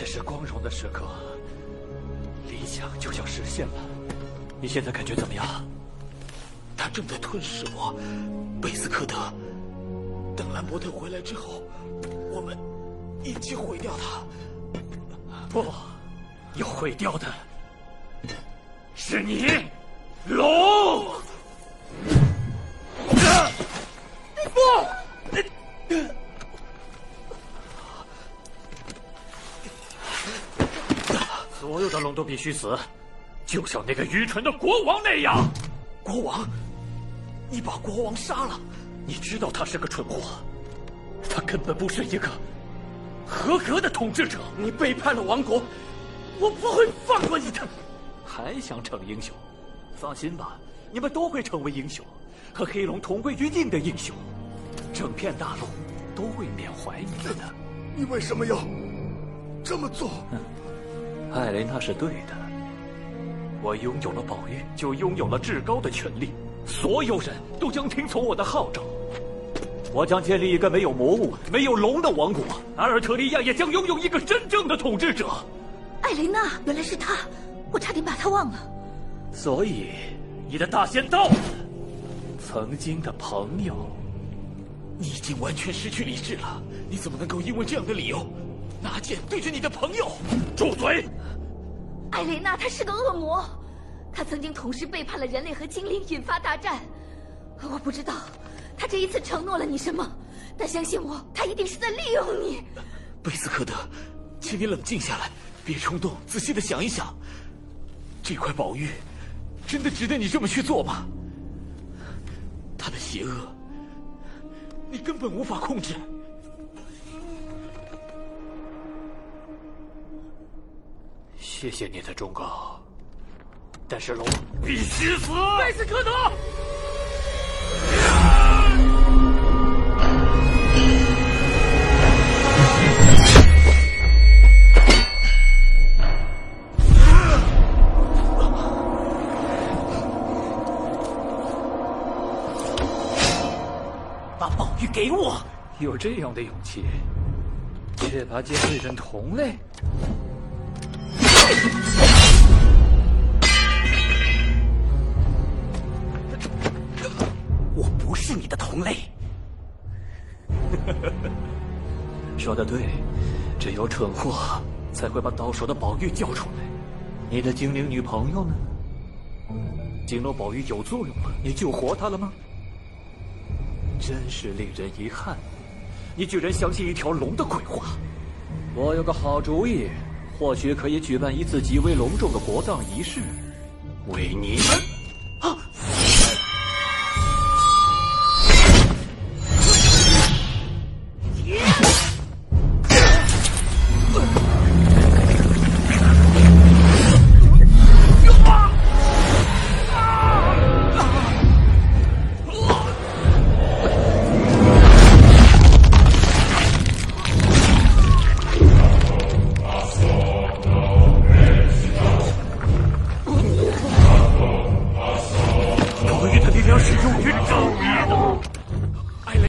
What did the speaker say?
这是光荣的时刻，理想就要实现了。你现在感觉怎么样？他正在吞噬我，贝斯科德。等兰伯特回来之后，我们一起毁掉他。不，要毁掉的是你，所有的龙都必须死，就像那个愚蠢的国王那样。国王，你把国王杀了？你知道他是个蠢货，他根本不是一个合格的统治者。你背叛了王国，我不会放过你的。还想逞英雄？放心吧，你们都会成为英雄，和黑龙同归于尽的英雄。整片大陆都会缅怀你们的。你为什么要这么做？艾雷娜是对的。我拥有了宝玉，就拥有了至高的权利，所有人都将听从我的号召。我将建立一个没有魔物、没有龙的王国，阿尔特利亚也将拥有一个真正的统治者。艾雷娜，原来是他，我差点把他忘了。所以，你的大仙到了，曾经的朋友。你已经完全失去理智了，你怎么能够因为这样的理由拿剑对着你的朋友？住嘴！艾蕾娜，她是个恶魔，她曾经同时背叛了人类和精灵，引发大战。我不知道她这一次承诺了你什么，但相信我，她一定是在利用你。贝斯科德，请你冷静下来，别冲动，仔细的想一想，这块宝玉真的值得你这么去做吗？他的邪恶。你根本无法控制。谢谢你的忠告，但是龙必须死！贝斯科德。给我有这样的勇气，却把剑对准同类。我不是你的同类。说的对，只有蠢货才会把到手的宝玉交出来。你的精灵女朋友呢？金龙宝玉有作用了，你救活她了吗？真是令人遗憾，你居然相信一条龙的鬼话。我有个好主意，或许可以举办一次极为隆重的国葬仪式，为你们。